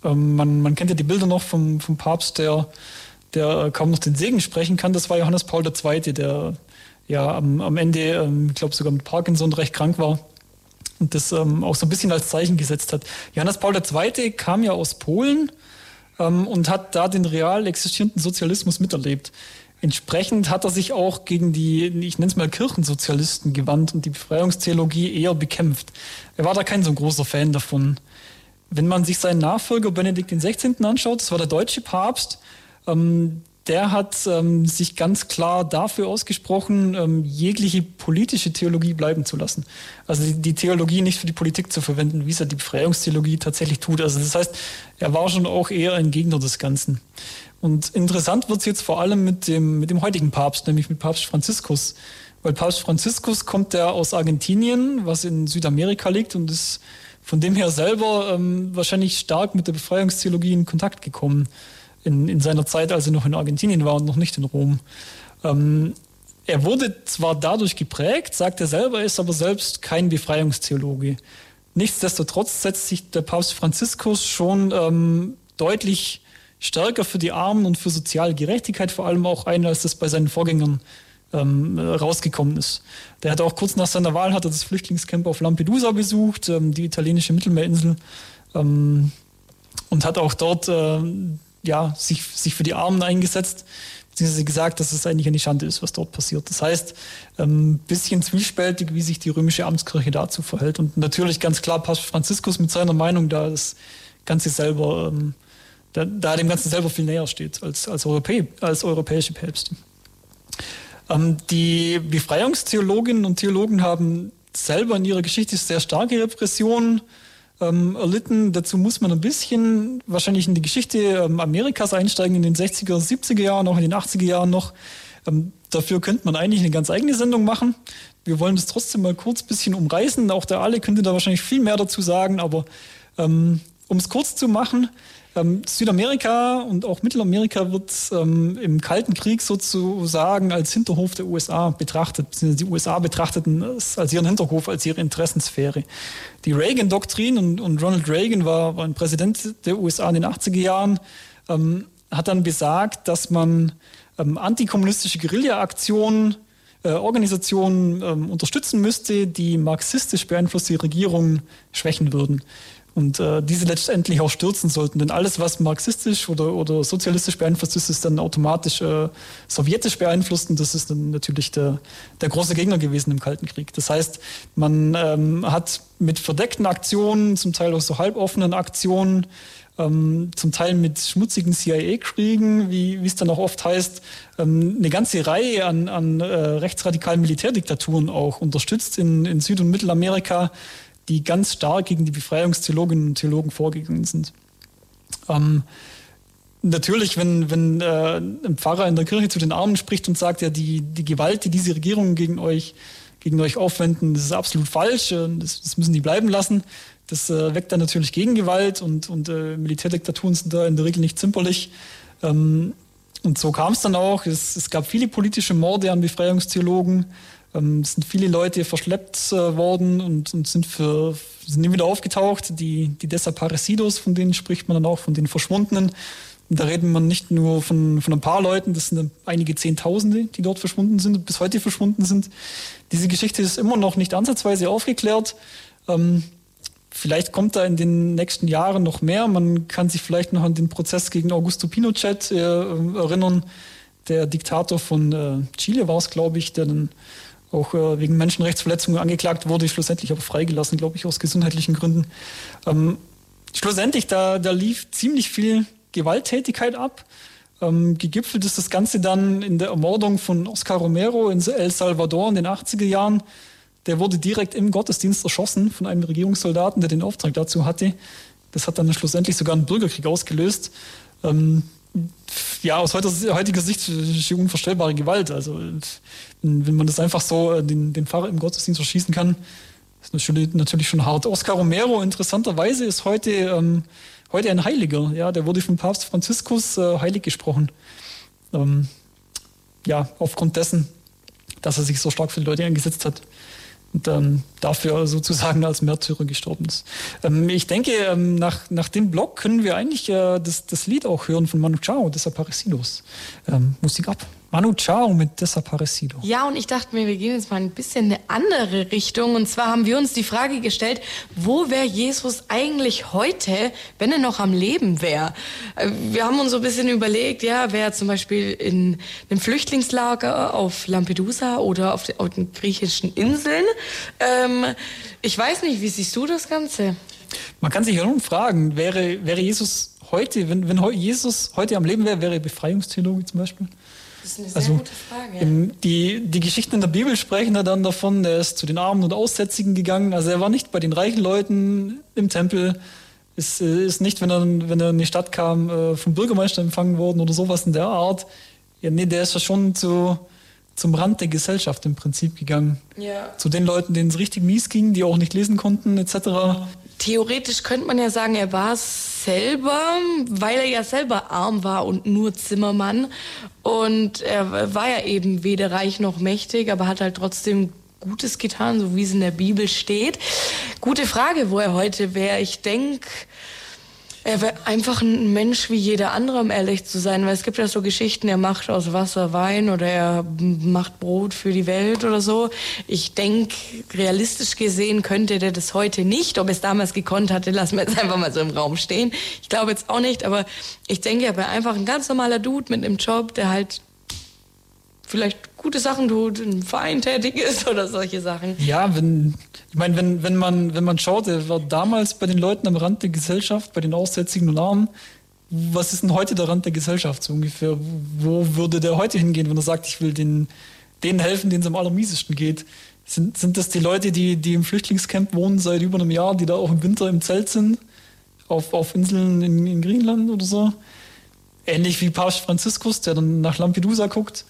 [SPEAKER 2] ähm, man, man, kennt ja die Bilder noch vom, vom Papst, der, der kaum noch den Segen sprechen kann. Das war Johannes Paul II., der ja am, am Ende, ähm, ich glaube sogar mit Parkinson recht krank war und das ähm, auch so ein bisschen als Zeichen gesetzt hat. Johannes Paul II. kam ja aus Polen ähm, und hat da den real existierenden Sozialismus miterlebt. Entsprechend hat er sich auch gegen die, ich nenne es mal Kirchensozialisten gewandt und die Befreiungstheologie eher bekämpft. Er war da kein so großer Fan davon. Wenn man sich seinen Nachfolger Benedikt XVI. anschaut, das war der deutsche Papst, ähm, der hat ähm, sich ganz klar dafür ausgesprochen, ähm, jegliche politische Theologie bleiben zu lassen. Also die, die, Theologie nicht für die Politik zu verwenden, wie es ja die Befreiungstheologie tatsächlich tut. Also das heißt, er war schon auch eher ein Gegner des Ganzen. Und interessant wird es jetzt vor allem mit dem, mit dem heutigen Papst, nämlich mit Papst Franziskus. Weil Papst Franziskus kommt ja aus Argentinien, was in Südamerika liegt und ist von dem her selber ähm, wahrscheinlich stark mit der Befreiungstheologie in Kontakt gekommen in, in seiner Zeit, als er noch in Argentinien war und noch nicht in Rom. Ähm, er wurde zwar dadurch geprägt, sagt er selber, ist aber selbst kein Befreiungstheologe. Nichtsdestotrotz setzt sich der Papst Franziskus schon ähm, deutlich stärker für die Armen und für soziale Gerechtigkeit vor allem auch ein, als das bei seinen Vorgängern ähm, rausgekommen ist. Der hat auch kurz nach seiner Wahl hat das Flüchtlingscamp auf Lampedusa besucht, ähm, die italienische Mittelmeerinsel, ähm, und hat auch dort äh, ja, sich, sich für die Armen eingesetzt, beziehungsweise gesagt, dass es eigentlich eine Schande ist, was dort passiert. Das heißt, ein ähm, bisschen zwiespältig, wie sich die römische Amtskirche dazu verhält. Und natürlich ganz klar passt Franziskus mit seiner Meinung da das Ganze selber, ähm, da, da dem Ganzen selber viel näher steht als, als, Europä als europäische Päpste. Ähm, die Befreiungstheologinnen und Theologen haben selber in ihrer Geschichte sehr starke Repressionen ähm, erlitten. Dazu muss man ein bisschen wahrscheinlich in die Geschichte ähm, Amerikas einsteigen, in den 60er, 70er Jahren, auch in den 80er Jahren noch. Dafür könnte man eigentlich eine ganz eigene Sendung machen. Wir wollen das trotzdem mal kurz ein bisschen umreißen. Auch der Ale könnte da wahrscheinlich viel mehr dazu sagen, aber um es kurz zu machen, Ähm, Südamerika und auch Mittelamerika wird ähm, im Kalten Krieg sozusagen als Hinterhof der USA betrachtet, beziehungsweise die USA betrachteten es als ihren Hinterhof, als ihre Interessensphäre. Die Reagan-Doktrin und, und, Ronald Reagan war, war ein Präsident der USA in den 80er Jahren, ähm, hat dann besagt, dass man ähm, antikommunistische Guerilla-Aktionen äh, Organisationen ähm, unterstützen müsste, die marxistisch beeinflusste Regierungen schwächen würden und äh, diese letztendlich auch stürzen sollten. Denn alles, was marxistisch oder, oder sozialistisch beeinflusst ist, ist dann automatisch äh, sowjetisch beeinflusst und das ist dann natürlich der, der große Gegner gewesen im Kalten Krieg. Das heißt, man ähm, hat mit verdeckten Aktionen, zum Teil auch so halboffenen Aktionen, ähm, zum Teil mit schmutzigen CIA-Kriegen, wie es dann auch oft heißt, ähm, eine ganze Reihe an, an äh, rechtsradikalen Militärdiktaturen auch unterstützt in, in Süd- und Mittelamerika, die ganz stark gegen die Befreiungstheologinnen und Theologen vorgegangen sind. Ähm, natürlich, wenn, wenn äh, ein Pfarrer in der Kirche zu den Armen spricht und sagt, ja, die, die Gewalt, die diese Regierungen gegen euch, gegen euch aufwenden, das ist absolut falsch, das, das müssen die bleiben lassen. Das äh, weckt dann natürlich Gegengewalt und, und äh, Militärdiktaturen sind da in der Regel nicht zimperlich. Ähm, und so kam es dann auch. Es, es, gab viele politische Morde an Befreiungstheologen. Ähm, sind viele Leute verschleppt äh, worden und, und, sind, für, sind nie wieder aufgetaucht. Die, die Desaparecidos, von denen spricht man dann auch, von den Verschwundenen. Und da reden man nicht nur von, von ein paar Leuten, das sind einige Zehntausende, die dort verschwunden sind und bis heute verschwunden sind. Diese Geschichte ist immer noch nicht ansatzweise aufgeklärt. Ähm, vielleicht kommt da in den nächsten Jahren noch mehr. Man kann sich vielleicht noch an den Prozess gegen Augusto Pinochet äh, erinnern. Der Diktator von äh, Chile war es, glaube ich, der dann auch äh, wegen Menschenrechtsverletzungen angeklagt wurde, schlussendlich aber freigelassen, glaube ich, aus gesundheitlichen Gründen. Ähm, schlussendlich, da, da lief ziemlich viel Gewalttätigkeit ab. Ähm, gegipfelt ist das Ganze dann in der Ermordung von Oscar Romero in El Salvador in den 80er Jahren. Der wurde direkt im Gottesdienst erschossen von einem Regierungssoldaten, der den Auftrag dazu hatte. Das hat dann schlussendlich sogar einen Bürgerkrieg ausgelöst. Ähm, ja, aus heutiger Sicht unvorstellbare Gewalt. Also wenn man das einfach so äh, den, den Pfarrer im Gottesdienst erschießen kann, ist natürlich, natürlich schon hart. Oscar Romero interessanterweise ist heute, ähm, heute ein Heiliger. Ja, der wurde vom Papst Franziskus äh, heilig gesprochen. Ähm, ja, aufgrund dessen, dass er sich so stark für die Leute eingesetzt hat und ähm, dafür sozusagen als Märtyrer gestorben ist. Ähm, ich denke, ähm, nach, nach dem Blog können wir eigentlich äh, das, das Lied auch hören von Manu Chao, Desaparecidos. Ähm, Musik ab. Manu Chao mit Desaparecido.
[SPEAKER 3] Ja, und ich dachte mir, wir gehen jetzt mal ein bisschen in eine andere Richtung. Und zwar haben wir uns die Frage gestellt, wo wäre Jesus eigentlich heute, wenn er noch am Leben wäre? Äh, wir haben uns so ein bisschen überlegt, ja, wäre zum Beispiel in einem Flüchtlingslager auf Lampedusa oder auf, den, auf den griechischen Inseln. Ähm, ich weiß nicht, wie siehst du das Ganze?
[SPEAKER 2] Man kann sich ja nun fragen, wäre, wäre Jesus heute, wenn, wenn Jesus heute am Leben wäre, wäre Befreiungstheologe zum Beispiel?
[SPEAKER 3] Das ist eine sehr also, gute Frage.
[SPEAKER 2] Die, die Geschichten in der Bibel sprechen ja dann davon, er ist zu den Armen und Aussätzigen gegangen. Also er war nicht bei den reichen Leuten im Tempel. Ist, äh, ist nicht, wenn er, wenn er in die Stadt kam, äh, vom Bürgermeister empfangen worden oder sowas in der Art. Ja, nee, der ist ja schon zu, zum Rand der Gesellschaft im Prinzip gegangen.
[SPEAKER 3] Ja.
[SPEAKER 2] Zu den Leuten, denen es richtig mies ging, die auch nicht lesen konnten, etc.
[SPEAKER 3] Theoretisch könnte man ja sagen, er war es selber, weil er ja selber arm war und nur Zimmermann. Und er war ja eben weder reich noch mächtig, aber hat halt trotzdem Gutes getan, so wie es in der Bibel steht. Gute Frage, wo er heute wäre. Ich denke, er wäre einfach ein Mensch wie jeder andere, um ehrlich zu sein. Weil es gibt ja so Geschichten, er macht aus Wasser Wein oder er macht Brot für die Welt oder so. Ich denke, realistisch gesehen könnte der das heute nicht. Ob es damals gekonnt hatte, lassen wir jetzt einfach mal so im Raum stehen. Ich glaube jetzt auch nicht, aber ich denke, er wäre einfach ein ganz normaler Dude mit einem Job, der halt vielleicht gute Sachen tut, im Verein tätig ist oder solche Sachen.
[SPEAKER 2] Ja, wenn, ich meine, wenn, wenn man, wenn man schaut, er war damals bei den Leuten am Rand der Gesellschaft, bei den Aussätzigen und Armen. Was ist denn heute der Rand der Gesellschaft so ungefähr? Wo würde der heute hingehen, wenn er sagt, ich will den, denen helfen, denen es am allermiesesten geht? Sind, sind das die Leute, die, die im Flüchtlingscamp wohnen seit über einem Jahr, die da auch im Winter im Zelt sind? Auf, auf Inseln in, in Griechenland oder so? Ähnlich wie Papst Franziskus, der dann nach Lampedusa guckt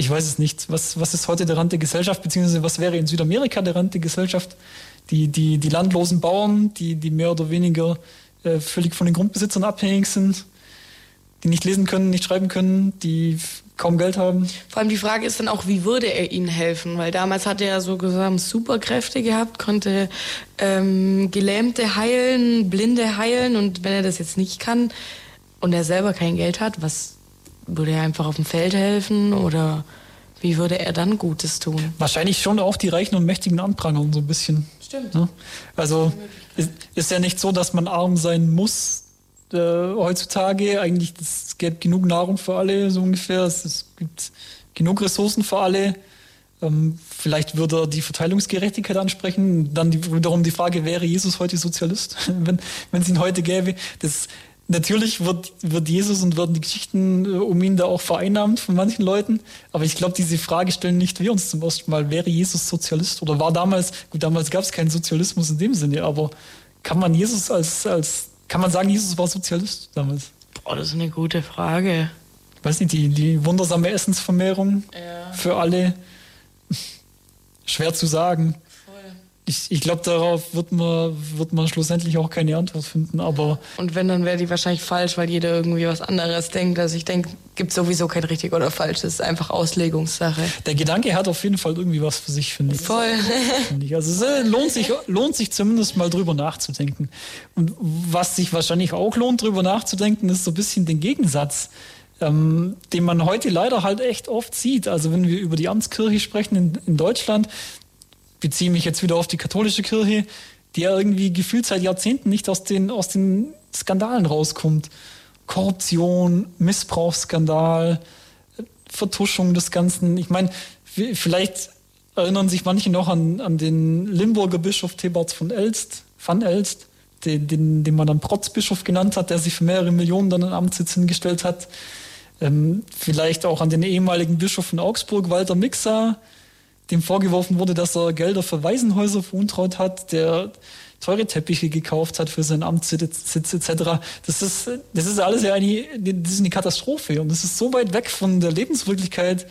[SPEAKER 2] ich weiß es nicht. Was, was ist heute der Rand der Gesellschaft, beziehungsweise was wäre in Südamerika der Rand der Gesellschaft? Die, die, die landlosen Bauern, die, die mehr oder weniger äh, völlig von den Grundbesitzern abhängig sind, die nicht lesen können, nicht schreiben können, die kaum Geld haben.
[SPEAKER 3] Vor allem die Frage ist dann auch, wie würde er ihnen helfen? Weil damals hat er ja so gesagt Superkräfte gehabt, konnte ähm, Gelähmte heilen, Blinde heilen und wenn er das jetzt nicht kann und er selber kein Geld hat, was würde er einfach auf dem Feld helfen oder wie würde er dann Gutes tun?
[SPEAKER 2] Wahrscheinlich schon auch die Reichen und Mächtigen anprangern, so ein bisschen.
[SPEAKER 3] Stimmt.
[SPEAKER 2] Ja? Also ist, ist ja nicht so, dass man arm sein muss, äh, heutzutage. Eigentlich es gäbe genug Nahrung für alle, so ungefähr. Es, es gibt genug Ressourcen für alle. Ähm, vielleicht würde er die Verteilungsgerechtigkeit ansprechen. Dann die, wiederum die Frage, wäre Jesus heute Sozialist, wenn es ihn heute gäbe? Das, natürlich wird, wird Jesus und werden die Geschichten äh, um ihn da auch vereinnahmt von manchen Leuten. Aber ich glaube, diese Frage stellen nicht wir uns zum ersten Mal. Wäre Jesus Sozialist oder war damals, gut, damals gab es keinen Sozialismus in dem Sinne, aber kann man Jesus als, als kann man sagen, Jesus war Sozialist damals?
[SPEAKER 3] Boah, das ist eine gute Frage.
[SPEAKER 2] Ich weiß nicht, die, die wundersame Essensvermehrung ja. für alle. Schwer zu sagen ich, ich glaube, darauf wird man, wird man schlussendlich auch keine Antwort finden. Aber
[SPEAKER 3] und wenn, dann wäre die wahrscheinlich falsch, weil jeder irgendwie was anderes denkt. Also ich denke, gibt sowieso kein richtig oder falsch. Das ist einfach Auslegungssache.
[SPEAKER 2] Der Gedanke hat auf jeden Fall irgendwie was für sich, finde ich.
[SPEAKER 3] Voll.
[SPEAKER 2] Also es äh, lohnt sich, lohnt sich zumindest mal drüber nachzudenken. Und was sich wahrscheinlich auch lohnt, drüber nachzudenken, ist so ein bisschen den Gegensatz. Ähm, den man heute leider halt echt oft sieht. Also wenn wir über die Amtskirche sprechen in, in Deutschland, beziehe mich jetzt wieder auf die katholische Kirche, die ja irgendwie gefühlt seit Jahrzehnten nicht aus den, aus den Skandalen rauskommt. Korruption, Missbrauchsskandal, Vertuschung des Ganzen. Ich meine, vielleicht erinnern sich manche noch an, an den Limburger Bischof Thebarts von Elst, van Elst, den, den, den man dann Protzbischof genannt hat, der sich für mehrere Millionen dann in Amtssitz hingestellt hat. Ähm, vielleicht auch an den ehemaligen Bischof von Augsburg, Walter Mixer, dem vorgeworfen wurde, dass er Gelder für Waisenhäuser veruntreut hat, der teure Teppiche gekauft hat für seinen Amtssitz etc. Das ist, das ist alles ja eine, das ist eine Katastrophe und das ist so weit weg von der Lebenswirklichkeit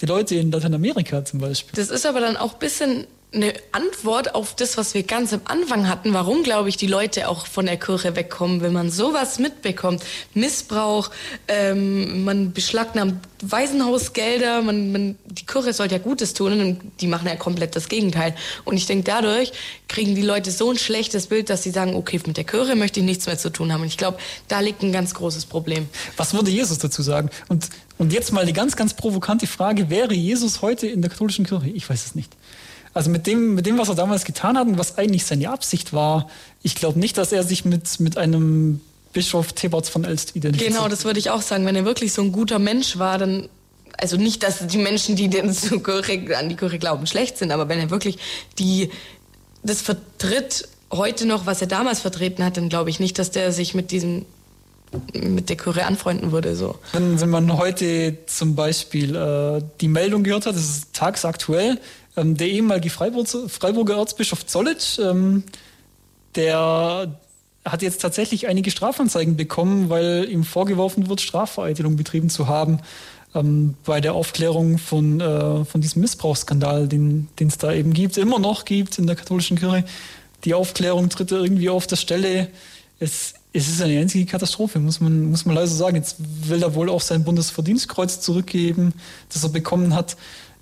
[SPEAKER 2] der Leute in Lateinamerika zum Beispiel.
[SPEAKER 3] Das ist aber dann auch ein bisschen eine Antwort auf das, was wir ganz am Anfang hatten, warum, glaube ich, die Leute auch von der Kirche wegkommen, wenn man sowas mitbekommt. Missbrauch, ähm, man beschlagnahmt Waisenhausgelder, man, man, die Kirche sollte ja Gutes tun und die machen ja komplett das Gegenteil. Und ich denke, dadurch kriegen die Leute so ein schlechtes Bild, dass sie sagen, okay, mit der Kirche möchte ich nichts mehr zu tun haben. Und ich glaube, da liegt ein ganz großes Problem.
[SPEAKER 2] Was würde Jesus dazu sagen? Und, und jetzt mal die ganz, ganz provokante Frage, wäre Jesus heute in der katholischen Kirche? Ich weiß es nicht. Also mit dem, mit dem, was er damals getan hat und was eigentlich seine Absicht war, ich glaube nicht, dass er sich mit, mit einem Bischof Thebarts von Elst identifiziert.
[SPEAKER 3] Genau, das würde ich auch sagen. Wenn er wirklich so ein guter Mensch war, dann also nicht, dass die Menschen, die den zur Kirche, an die Kirche glauben, schlecht sind, aber wenn er wirklich die das vertritt heute noch, was er damals vertreten hat, dann glaube ich nicht, dass der sich mit diesem mit der Kirche anfreunden würde. So.
[SPEAKER 2] Wenn, wenn man heute zum Beispiel äh, die Meldung gehört hat, das ist tagsaktuell, der ehemalige Freiburg, Freiburger Erzbischof Zollitsch, ähm, der hat jetzt tatsächlich einige Strafanzeigen bekommen, weil ihm vorgeworfen wird, Strafvereitelung betrieben zu haben ähm, bei der Aufklärung von, äh, von diesem Missbrauchsskandal, den es da eben gibt, immer noch gibt in der katholischen Kirche. Die Aufklärung tritt irgendwie auf der Stelle. Es, es ist eine einzige Katastrophe, muss man, muss man leider sagen. Jetzt will er wohl auch sein Bundesverdienstkreuz zurückgeben, das er bekommen hat.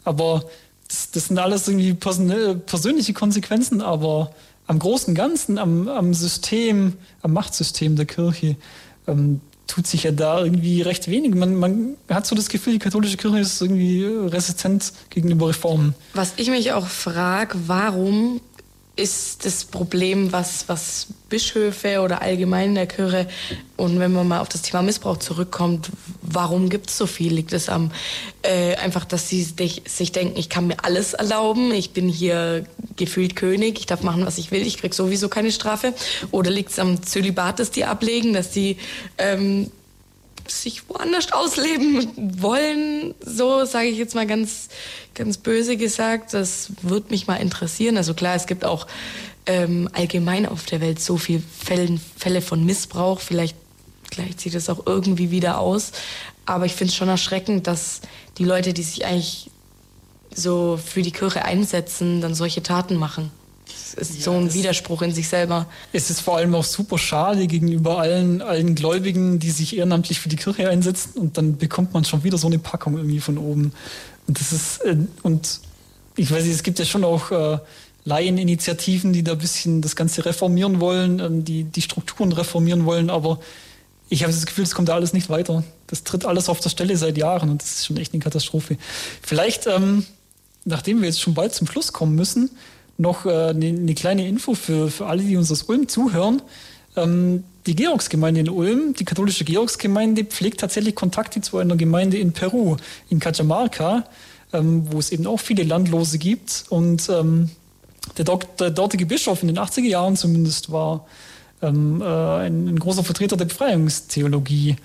[SPEAKER 2] Aber das, das sind alles irgendwie persönliche Konsequenzen, aber am großen Ganzen, am, am System, am Machtsystem der Kirche, ähm, tut sich ja da irgendwie recht wenig. Man, man hat so das Gefühl, die katholische Kirche ist irgendwie resistent gegenüber Reformen.
[SPEAKER 3] Was ich mich auch frage, warum ist das Problem, was, was Bischöfe oder allgemein in der Kirche und wenn man mal auf das Thema Missbrauch zurückkommt, warum gibt es so viel? Liegt es am äh, einfach, dass sie sich, sich denken, ich kann mir alles erlauben, ich bin hier gefühlt König, ich darf machen, was ich will, ich krieg sowieso keine Strafe? Oder liegt es am Zölibat, das die ablegen, dass sie ähm, sich woanders ausleben wollen, so sage ich jetzt mal ganz, ganz böse gesagt. Das würde mich mal interessieren. Also klar, es gibt auch ähm, allgemein auf der Welt so viele Fälle, Fälle von Missbrauch. Vielleicht gleicht sich das auch irgendwie wieder aus. Aber ich finde es schon erschreckend, dass die Leute, die sich eigentlich so für die Kirche einsetzen, dann solche Taten machen. Ist ja, so ein Widerspruch in sich selber.
[SPEAKER 2] Es ist vor allem auch super schade gegenüber allen, allen Gläubigen, die sich ehrenamtlich für die Kirche einsetzen und dann bekommt man schon wieder so eine Packung irgendwie von oben. Und das ist, äh, und ich weiß nicht, es gibt ja schon auch äh, Laieninitiativen, die da ein bisschen das Ganze reformieren wollen, ähm, die die Strukturen reformieren wollen, aber ich habe das Gefühl, es kommt da alles nicht weiter. Das tritt alles auf der Stelle seit Jahren und das ist schon echt eine Katastrophe. Vielleicht, ähm, nachdem wir jetzt schon bald zum Schluss kommen müssen, noch äh, eine, eine, kleine Info für, für alle, die uns aus Ulm zuhören. Ähm, die Georgsgemeinde in Ulm, die katholische Georgsgemeinde, pflegt tatsächlich Kontakte zu einer Gemeinde in Peru, in Cajamarca, ähm, wo es eben auch viele Landlose gibt. Und ähm, der, der dortige Bischof in den 80er Jahren zumindest war ähm, äh, ein, ein, großer Vertreter der Befreiungstheologie.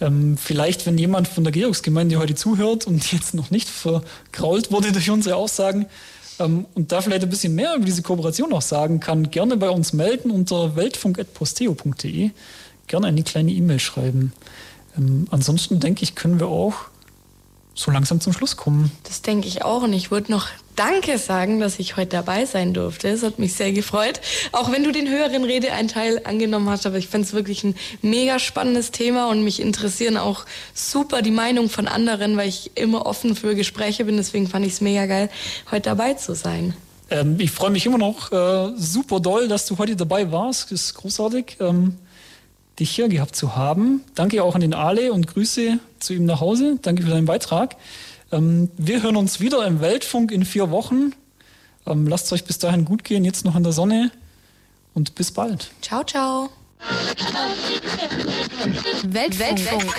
[SPEAKER 2] Ähm, vielleicht, wenn jemand von der Georgsgemeinde heute zuhört und jetzt noch nicht vergrault wurde durch unsere Aussagen ähm, und da vielleicht ein bisschen mehr über diese Kooperation auch sagen kann, gerne bei uns melden unter weltfunk.posteo.de. Gerne eine kleine E-Mail schreiben. Ähm, ansonsten denke ich, können wir auch so langsam zum Schluss kommen.
[SPEAKER 3] Das denke ich auch. Und ich würde noch Danke sagen, dass ich heute dabei sein durfte. Es hat mich sehr gefreut. Auch wenn du den höheren Redeeinteil angenommen hast, aber ich finde es wirklich ein mega spannendes Thema und mich interessieren auch super die Meinung von anderen, weil ich immer offen für Gespräche bin. Deswegen fand ich es mega geil, heute dabei zu sein.
[SPEAKER 2] Ähm, ich freue mich immer noch äh, super doll, dass du heute dabei warst. Das ist großartig. Ähm dich hier gehabt zu haben. Danke auch an den Ale und Grüße zu ihm nach Hause. Danke für deinen Beitrag. Ähm, wir hören uns wieder im Weltfunk in vier Wochen. Ähm, lasst euch bis dahin gut gehen, jetzt noch in der Sonne und bis bald.
[SPEAKER 3] Ciao, ciao. Weltfunk. Weltfunk.